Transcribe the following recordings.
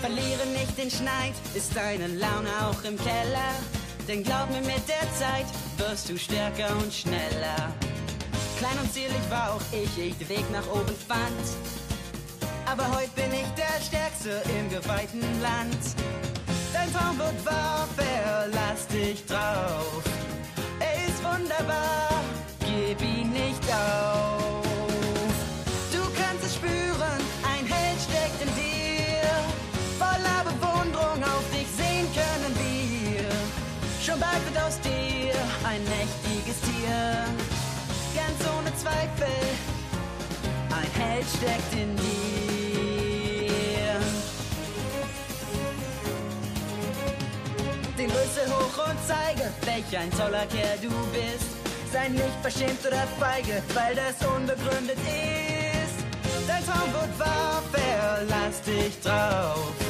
Verliere nicht den Schneid, ist deine Laune auch im Keller. Denn glaub mir, mit der Zeit wirst du stärker und schneller. Klein und zierlich war auch ich, ich den Weg nach oben fand. Aber heute bin ich der Stärkste im geweihten Land. Dein Traum wird wahr, verlass dich drauf. Er ist wunderbar, gib ihn nicht auf. Schon bald wird aus dir ein mächtiges Tier. Ganz ohne Zweifel, ein Held steckt in dir. Den Rüssel hoch und zeige, welch ein toller Kerl du bist. Sei nicht verschämt oder feige, weil das unbegründet ist. Dein Traum wird wahr, verlass dich drauf.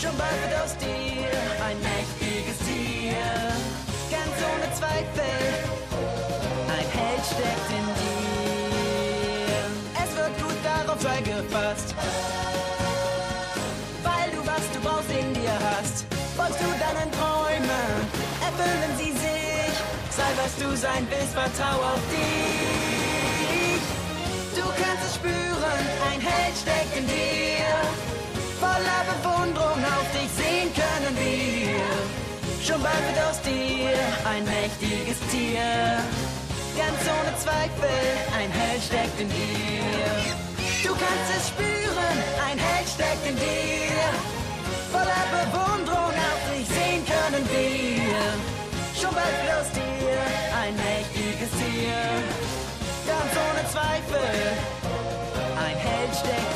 Schon bald wird aus dir ein mächtiges Tier. Ganz ohne Zweifel, ein Held steckt in dir. Es wird gut darauf sei. Weil du was du brauchst in dir hast. Folgst du deinen Träumen, erfüllen sie sich. Sei was du sein willst, vertrau auf dich. Du kannst es spüren, ein Held steckt Bewunderung auf dich sehen können wir. Schon bald wird aus dir ein mächtiges Tier. Ganz ohne Zweifel, ein Held steckt in dir. Du kannst es spüren, ein Held steckt in dir. Voller Bewunderung auf dich sehen können wir. Schon bald wird aus dir ein mächtiges Tier. Ganz ohne Zweifel, ein Held steckt in dir.